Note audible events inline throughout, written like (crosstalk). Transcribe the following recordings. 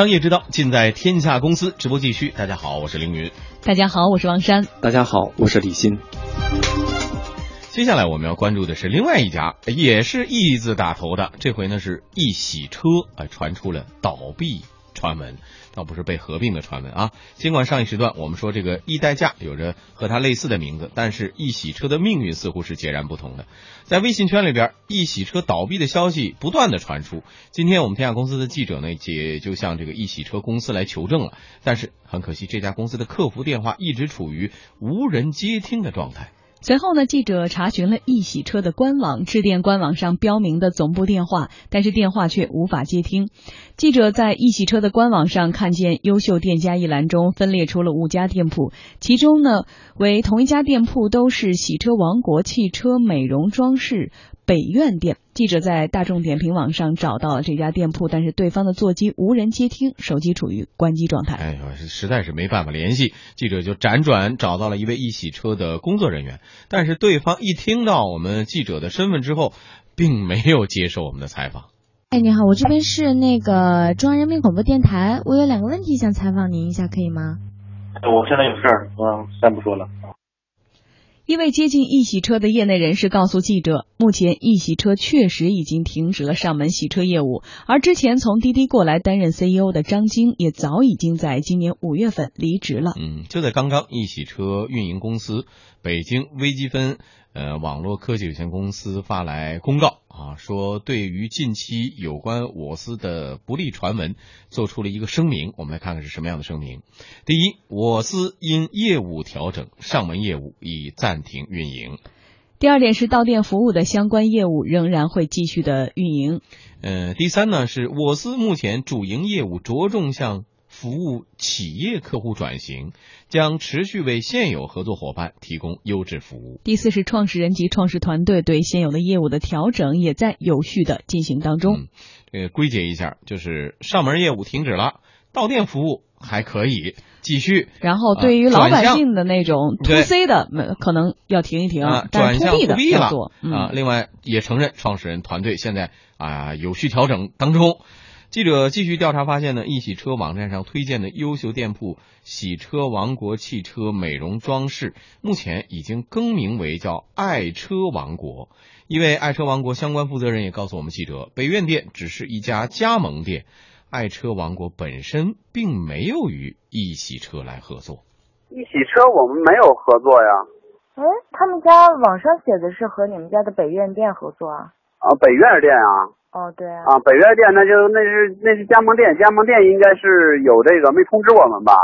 商业之道，尽在天下公司。直播继续，大家好，我是凌云。大家好，我是王珊。大家好，我是李欣。接下来我们要关注的是另外一家，也是“易”字打头的，这回呢是易洗车，啊，传出了倒闭传闻。倒不是被合并的传闻啊！尽管上一时段我们说这个易代驾有着和它类似的名字，但是易洗车的命运似乎是截然不同的。在微信圈里边，易洗车倒闭的消息不断的传出。今天我们天下公司的记者呢，也就向这个易洗车公司来求证了，但是很可惜，这家公司的客服电话一直处于无人接听的状态。随后呢，记者查询了易洗车的官网，致电官网上标明的总部电话，但是电话却无法接听。记者在易洗车的官网上看见“优秀店家”一栏中分列出了五家店铺，其中呢为同一家店铺，都是洗车王国汽车美容装饰。北苑店，记者在大众点评网上找到了这家店铺，但是对方的座机无人接听，手机处于关机状态。哎呦，实在是没办法联系，记者就辗转找到了一位一洗车的工作人员，但是对方一听到我们记者的身份之后，并没有接受我们的采访。哎，你好，我这边是那个中央人民广播电台，我有两个问题想采访您一下，可以吗？我现在有事儿，嗯，先不说了。一位接近易洗车的业内人士告诉记者，目前易洗车确实已经停止了上门洗车业务，而之前从滴滴过来担任 CEO 的张晶也早已经在今年五月份离职了。嗯，就在刚刚，易洗车运营公司北京微积分。呃，网络科技有限公司发来公告啊，说对于近期有关我司的不利传闻，做出了一个声明。我们来看看是什么样的声明。第一，我司因业务调整，上门业务已暂停运营。第二点是到店服务的相关业务仍然会继续的运营。呃，第三呢，是我司目前主营业务着重向。服务企业客户转型，将持续为现有合作伙伴提供优质服务。第四是创始人及创始团队对现有的业务的调整也在有序的进行当中。呃，归结一下，就是上门业务停止了，到店服务还可以继续。然后对于老百姓的那种 to C 的，可能要停一停，转向 to B 了啊。另外也承认创始人团队现在啊有序调整当中。记者继续调查发现呢，易洗车网站上推荐的优秀店铺“洗车王国汽车美容装饰”目前已经更名为叫“爱车王国”。一位爱车王国相关负责人也告诉我们记者，北苑店只是一家加盟店，爱车王国本身并没有与易洗车来合作。易洗车我们没有合作呀。哎，他们家网上写的是和你们家的北苑店合作啊。啊，北苑店啊。哦，对啊，北苑店那就那是那是加盟店，加盟店应该是有这个没通知我们吧？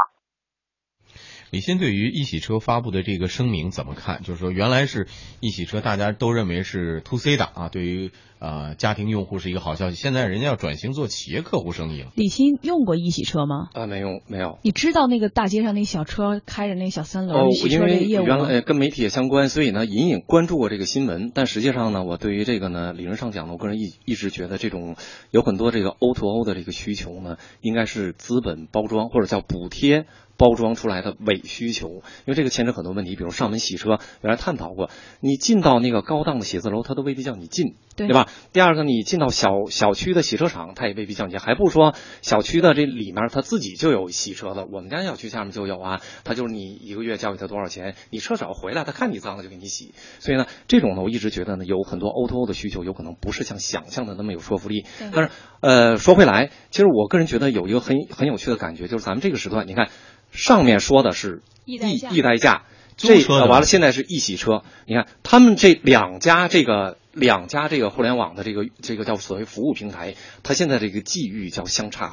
李欣对于一洗车发布的这个声明怎么看？就是说，原来是一洗车，大家都认为是 to C 的啊，对于。呃，家庭用户是一个好消息。现在人家要转型做企业客户生意了。李欣用过一洗车吗？啊，没用，没有。你知道那个大街上那小车开着那小三轮洗车的业务吗？原来跟媒体也相关，所以呢，隐隐关注过这个新闻。但实际上呢，我对于这个呢，理论上讲呢，我个人一一直觉得这种有很多这个 O to O 的这个需求呢，应该是资本包装或者叫补贴。包装出来的伪需求，因为这个牵扯很多问题，比如上门洗车，原来探讨过，你进到那个高档的写字楼，他都未必叫你进，对吧？第二个，你进到小小区的洗车场，它也未必叫你进，还不如说小区的这里面它自己就有洗车的，我们家小区下面就有啊，它就是你一个月交给他多少钱，你车少回来，他看你脏了就给你洗。所以呢，这种呢，我一直觉得呢，有很多 O to O 的需求，有可能不是像想象的那么有说服力。但是，呃，说回来，其实我个人觉得有一个很很有趣的感觉，就是咱们这个时段，你看。上面说的是易易代驾，这完了现在是易洗车。你看他们这两家这个两家这个互联网的这个这个叫所谓服务平台，它现在这个际遇叫相差，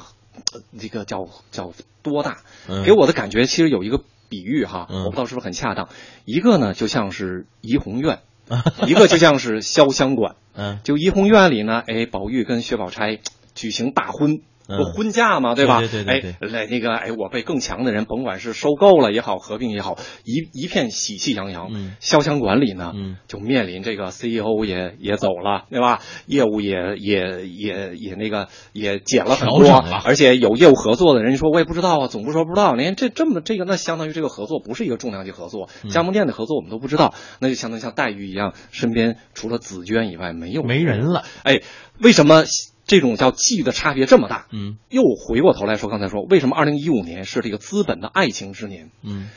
这个叫叫多大？给我的感觉其实有一个比喻哈，我不知道是不是很恰当。一个呢就像是怡红院，(laughs) 一个就像是潇湘馆。嗯，就怡红院里呢，哎，宝玉跟薛宝钗举行大婚。不婚嫁嘛，对吧？哎，来那个，哎，我被更强的人，甭管是收购了也好，合并也好，一一片喜气洋洋。嗯潇湘馆里呢，就面临这个 CEO 也也走了，对吧？业务也也也也那个也减了很多，而且有业务合作的人说，我也不知道啊，总部说不知道，连这这么这个，那相当于这个合作不是一个重量级合作，加盟店的合作我们都不知道，那就相当于像黛玉一样，身边除了紫娟以外没有没人了。哎，为什么？这种叫际遇的差别这么大，嗯又回过头来说，刚才说为什么二零一五年是这个资本的爱情之年？嗯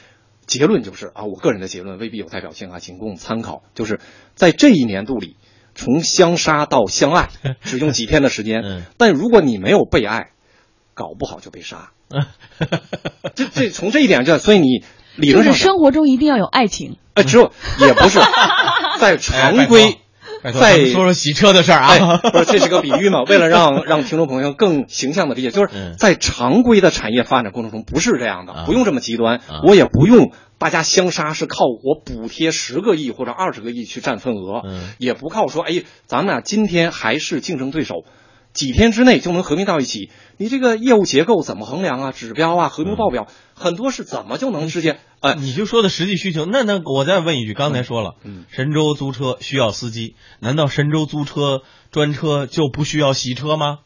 结论就是啊，我个人的结论未必有代表性啊，仅供参考。就是在这一年度里，从相杀到相爱 (laughs) 只用几天的时间，嗯但如果你没有被爱，搞不好就被杀。(laughs) 这这从这一点就，所以你理论上讲生活中一定要有爱情。哎，只有也不是 (laughs) 在常规。拜托，在说说洗车的事儿哎啊。，不是，这是个比喻嘛？(laughs) 为了让让听众朋友更形象的理解，就是嗯在常规的产业发展过程中不是这样啊的，不用这么极端啊，我也不用大家相杀是靠我补贴十个亿或者二十个亿去占份额也不靠说哎，咱们俩今天还是竞争对手。几天之内就能合并到一起，你这个业务结构怎么衡量啊？指标啊，合并报表，很多是怎么就能直接呃你就说的实际需求，那那我再问一句，刚才说了，嗯神州租车需要司机，难道神州租车专车就不需要洗车吗？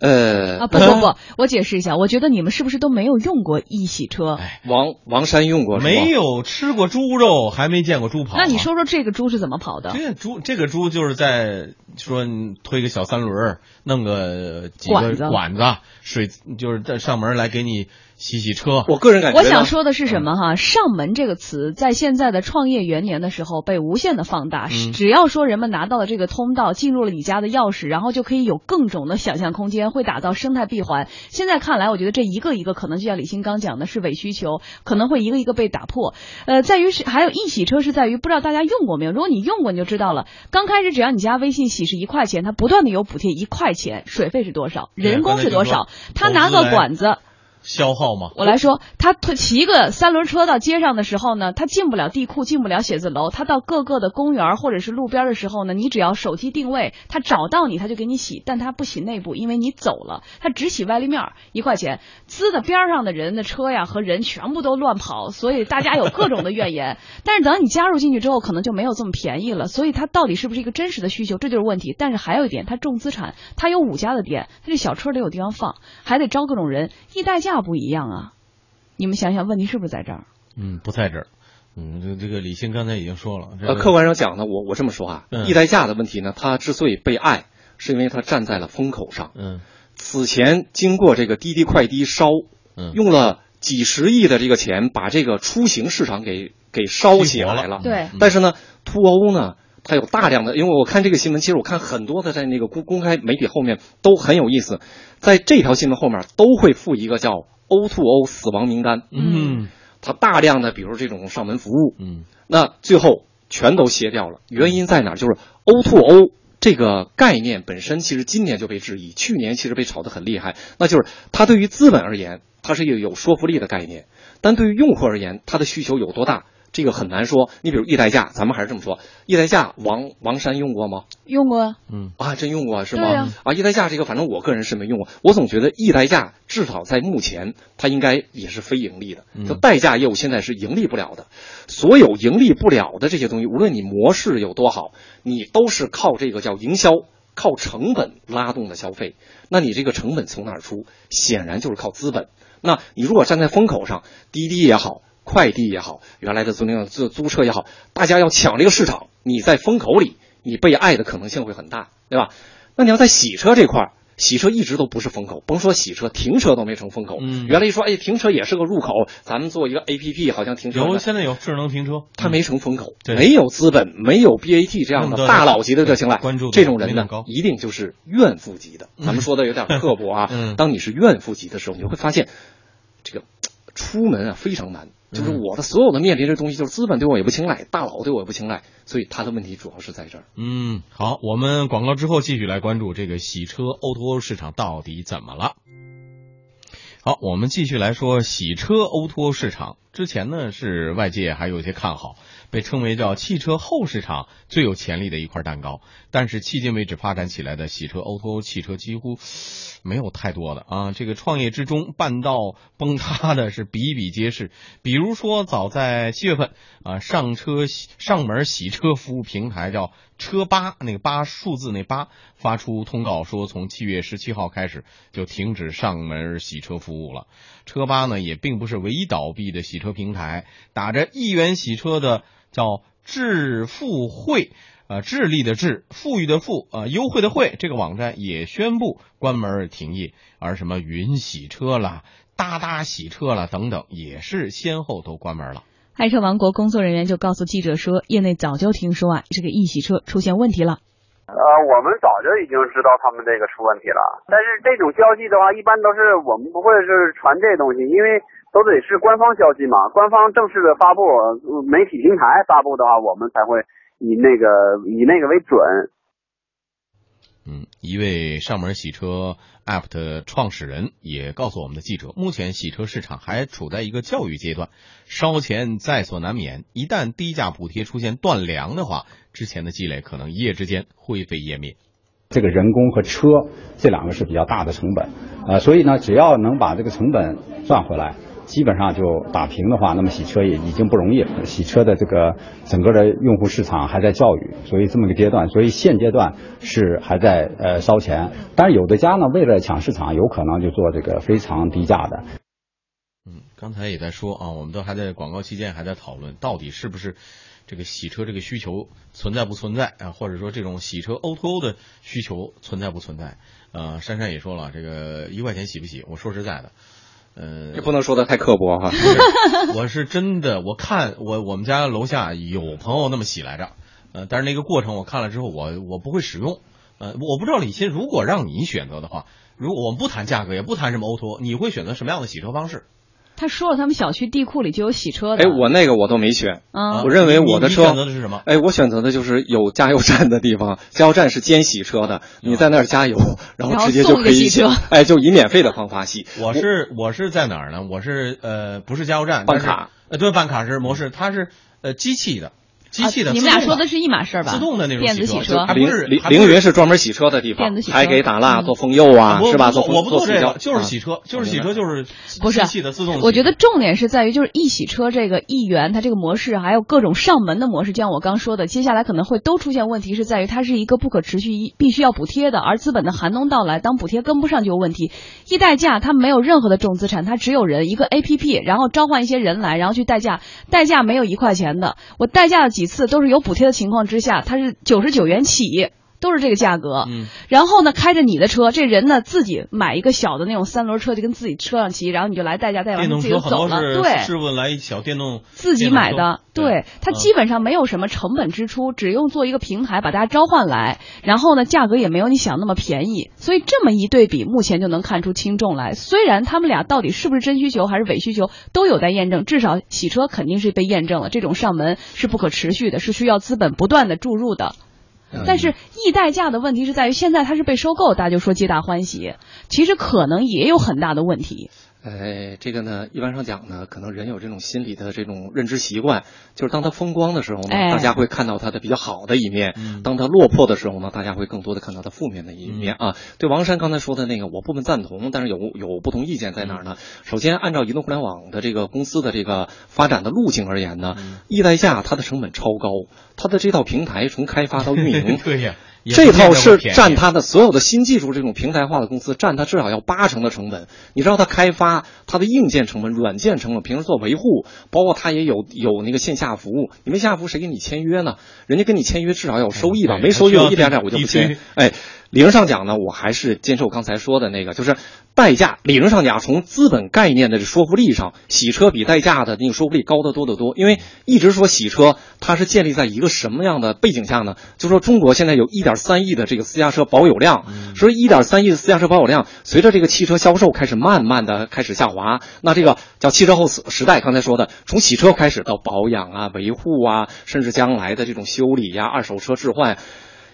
呃啊，不不不，我解释一下，我觉得你们是不是都没有用过一洗车？哎王王山用过没有吃过猪肉，还没见过猪跑啊。那你说说这个猪是怎么跑的？这个猪，这个猪就是在说你推个小三轮，弄个几个管子管子，水就是在上门来给你洗洗车。我个人感觉，我想说的是什么哈？上门这个词在现在的创业元年的时候被无限的放大。嗯只要说人们拿到了这个通道，进入了你家的钥匙，然后就可以有更种的想象空间，会打造生态闭环。现在看来，我觉得这一个一个可能就像李欣刚讲的是伪需求，可能会一个一个被打破。呃，在于是还有一洗车是在于不知道大家用过没有？如果你用过，你就知道了。刚开始只要你加微信洗是一块钱，它不断的有补贴一块钱，水费是多少，人工是多少他拿个管子。消耗吗？我来说，他推骑个三轮车到街上的时候呢，他进不了地库，进不了写字楼。他到各个的公园或者是路边的时候呢，你只要手机定位，他找到你，他就给你洗，但他不洗内部，因为你走了，他只洗外立面，一块钱。滋的边上的人的车呀和人全部都乱跑，所以大家有各种的怨言。(laughs) 但是等你加入进去之后，可能就没有这么便宜了。所以它到底是不是一个真实的需求，这就是问题。但是还有一点，它重资产，它有五家的店，它这小车得有地方放，还得招各种人，一代驾不一样啊。你们想想，问题是不是在这儿？嗯，不在这儿。嗯，这这个李欣刚才已经说了，这呃，客观上讲呢，我我这么说啊，嗯易代驾的问题呢，它之所以被爱，是因为它站在了风口上。嗯此前经过这个滴滴快滴烧，嗯用了几十亿的这个钱，把这个出行市场给给烧起来了。对嗯但是呢，兔欧呢，它有大量的，因为我看这个新闻，其实我看很多的在那个公公开媒体后面都很有意思，在这条新闻后面都会附一个叫 O to O 死亡名单，嗯它大量的比如这种上门服务，嗯那最后全都歇掉了。原因在哪儿？就是 O to O 这个概念本身，其实今年就被质疑，去年其实被炒得很厉害。那就是它对于资本而言，它是一个有说服力的概念，但对于用户而言，它的需求有多大？这个很难说。你比如易代驾，咱们还是这么说，易代驾王王山用过吗？用过啊，嗯啊，真用过是吗？对啊啊，易代驾这个，反正我个人是没用过。我总觉得易代驾至少在目前，它应该也是非盈利的。嗯就代驾业务现在是盈利不了的。所有盈利不了的这些东西，无论你模式有多好，你都是靠这个叫营销。靠成本拉动的消费，那你这个成本从哪儿出？显然就是靠资本。那你如果站在风口上，滴滴也好，快递也好，原来的租赁租租车也好，大家要抢这个市场，你在风口里，你被爱的可能性会很大，对吧？那你要在洗车这块儿，洗车一直都不是风口，甭说洗车，停车都没成风口。嗯原来一说，哎，停车也是个入口，咱们做一个 A P P，好像停车有呢现在有智能停车，它没成风口，对没有资本，没有 BAT 这样那么多的大佬级的这青睐，关注这种人呢一定就是怨妇级的。(laughs) 咱们说的有点刻薄啊，嗯当你是怨妇级的时候，你会发现，这个出门啊非常难。就是嗯我的所有的面临的东西，就是资本对我也不青睐，大佬对我也不青睐，所以他的问题主要是在这儿。嗯，好，我们广告之后继续来关注这个洗车 O to O 市场到底怎么了。好，我们继续来说洗车 O to 市场。之前呢是外界还有一些看好，被称为叫汽车后市场最有潜力的一块蛋糕。但是迄今为止发展起来的洗车 O to 汽车几乎没有太多的啊。这个创业之中半道崩塌的是比比皆是。比如说，早在七月份啊，上车上门洗车服务平台叫车八，那个八数字那八发出通告说，从七月十七号开始就停止上门洗车服务服务了。车八呢也并不是唯一倒闭的洗车平台，打着一元洗车的叫智富汇。啊，智利的智，富裕的富，啊，优惠的惠，这个网站也宣布关门停业，而什么云洗车啦、哒哒洗车啦等等，也是先后都关门了。爱车王国工作人员就告诉记者说，业内早就听说啊，这个易洗车出现问题了。呃，我们早就已经知道他们这个出问题了，但是这种消息的话，一般都是我们不会是传这东西，因为都得是官方消息嘛，官方正式的发布，媒体平台发布的话，我们才会。以那个以那个为准。嗯，一位上门洗车 App 的创始人也告诉我们的记者，目前洗车市场还处在一个教育阶段，烧钱在所难免。一旦低价补贴出现断粮的话，之前的积累可能一夜之间灰飞烟灭。这个人工和车这两个是比较大的成本，呃，所以呢，只要能把这个成本赚回来。基本上就打平的话，那么洗车也已经不容易了。洗车的这个整个的用户市场还在教育，所以这么个阶段，所以现阶段是还在呃烧钱。但是有的家呢，为了抢市场，有可能就做这个非常低价的。嗯，刚才也在说啊，我们都还在广告期间还在讨论，到底是不是这个洗车这个需求存在不存在啊？或者说这种洗车 O to O 的需求存在不存在？呃，珊珊也说了，这个一块钱洗不洗？我说实在的。呃，也不能说的太刻薄哈。我是真的，我看我我们家楼下有朋友那么洗来着，呃，但是那个过程我看了之后，我我不会使用。呃，我不知道李欣，如果让你选择的话，如果我们不谈价格，也不谈什么 O to，你会选择什么样的洗车方式？他说了，他们小区地库里就有洗车的。哎，我那个我都没选。啊，我认为我的车选择的是什么？哎，我选择的就是有加油站的地方，(laughs) 加油站是兼洗车的，你在那儿加油，(laughs) 然后直接就可以洗。哎，就以免费的方法洗。我是我是在哪儿呢？我是呃，不是加油站，办卡。呃，对，办卡是模式，它是呃机器的。机器的，你们俩说的是一码事吧？自动的那种电子洗车，还不是凌凌云是专门洗车的地方，还给打蜡、做封釉啊，是吧？做我不做这个，就是洗车，就是洗车，就是不是机器的自动。我觉得重点是在于，就是一洗车这个一元，它这个模式还有各种上门的模式，就像我刚说的，接下来可能会都出现问题，是在于它是一个不可持续、必须要补贴的，而资本的寒冬到来，当补贴跟不上就有问题。一代驾它没有任何的重资产，它只有人，一个 A P P，然后召唤一些人来，然后去代驾，代驾没有一块钱的，我代驾了几次都是有补。贴的情况之下，它是九十九元起，都是这个价格。嗯，然后呢，开着你的车，这人呢自己买一个小的那种三轮车，就跟自己车上骑，然后你就来代驾，代完自己就走了。对，试问来一小电动，自己买的，对，它基本上没有什么成本支出，只用做一个平台把大家召唤来，然后呢，价格也没有你想那么便宜。所以这么一对比，目前就能看出轻重来。虽然他们俩到底是不是真需求还是伪需求，都有待验证。至少洗车肯定是被验证了，这种上门是不可持续的，是需要资本不断的注入的。但是易代驾的问题是在于，现在它是被收购，大家就说皆大欢喜，其实可能也有很大的问题。哎，这个呢，一般上讲呢，可能人有这种心理的这种认知习惯，就是当他风光的时候呢，大家会看到他的比较好的一面；当他落魄的时候呢，大家会更多的看到他负面的一面啊。对王山刚才说的那个，我部分赞同，但是有有不同意见在哪儿呢？首先，按照移动互联网的这个公司的这个发展的路径而言呢，易代驾它的成本超高，它的这套平台从开发到运营，(laughs) 对呀。这套是占它的所有的新技术这种平台化的公司占它至少要八成的成本。你知道它开发它的硬件成本、软件成本，平时做维护，包括它也有有那个线下服务。你没线下服务谁给你签约呢？人家跟你签约至少要有收益吧？没收益有一点点我就不签。哎。理论上讲呢，我还是坚持我刚才说的那个，就是代驾。理论上讲，从资本概念的说服力上，洗车比代驾的那个说服力高得多得多。因为一直说洗车，它是建立在一个什么样的背景下呢？就说中国现在有一点三亿的这个私家车保有量，所以一点三亿的私家车保有量，随着这个汽车销售开始慢慢的开始下滑，那这个叫汽车后时代。刚才说的，从洗车开始到保养啊、维护啊，甚至将来的这种修理呀、二手车置换。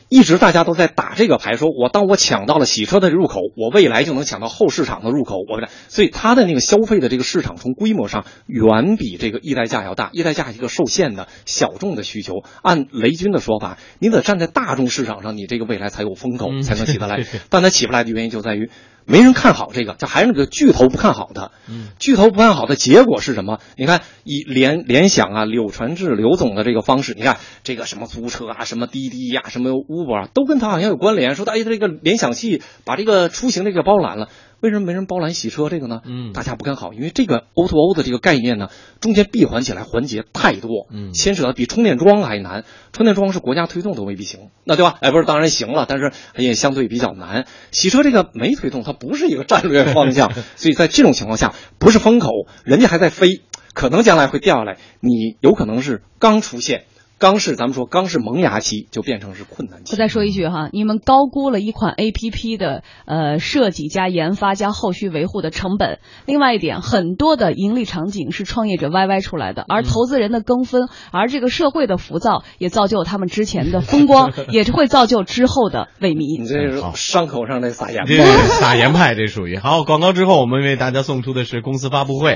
一直大家都在打这个牌，说我当我抢到了洗车的入口，我未来就能抢到后市场的入口。我所以它的那个消费的这个市场从规模上远比这个一代驾要大。一代驾一个受限的小众的需求，按雷军的说法，你得站在大众市场上，你这个未来才有风口，才能起得来。(laughs) 但它起不来的原因就在于。没人看好这个，就还是那个巨头不看好的。嗯，巨头不看好的结果是什么？你看，以联联想啊、柳传志、刘总的这个方式，你看这个什么租车啊、什么滴滴呀、什么 Uber 啊，都跟他好像有关联。说的哎，这个联想系把这个出行这个包揽了。为什么没人包揽洗车这个呢？嗯大家不看好，因为这个 O to O 的这个概念呢，中间闭环起来环节太多，嗯牵扯的比充电桩还难。充电桩是国家推动都未必行，那对吧？哎，不是，当然行了，但是也相对比较难。洗车这个没推动，它不是一个战略方向，(laughs) 所以在这种情况下，不是风口，人家还在飞，可能将来会掉下来，你有可能是刚出现。刚是咱们说刚是萌芽期，就变成是困难期。我再说一句哈，你们高估了一款 A P P 的呃设计加研发加后续维护的成本。另外一点，很多的盈利场景是创业者 YY 出来的，而投资人的跟风，而这个社会的浮躁，也造就他们之前的风光，(laughs) 也是会造就之后的萎靡。你这是伤口上的撒盐这撒盐派，这属于好。广告之后，我们为大家送出的是公司发布会。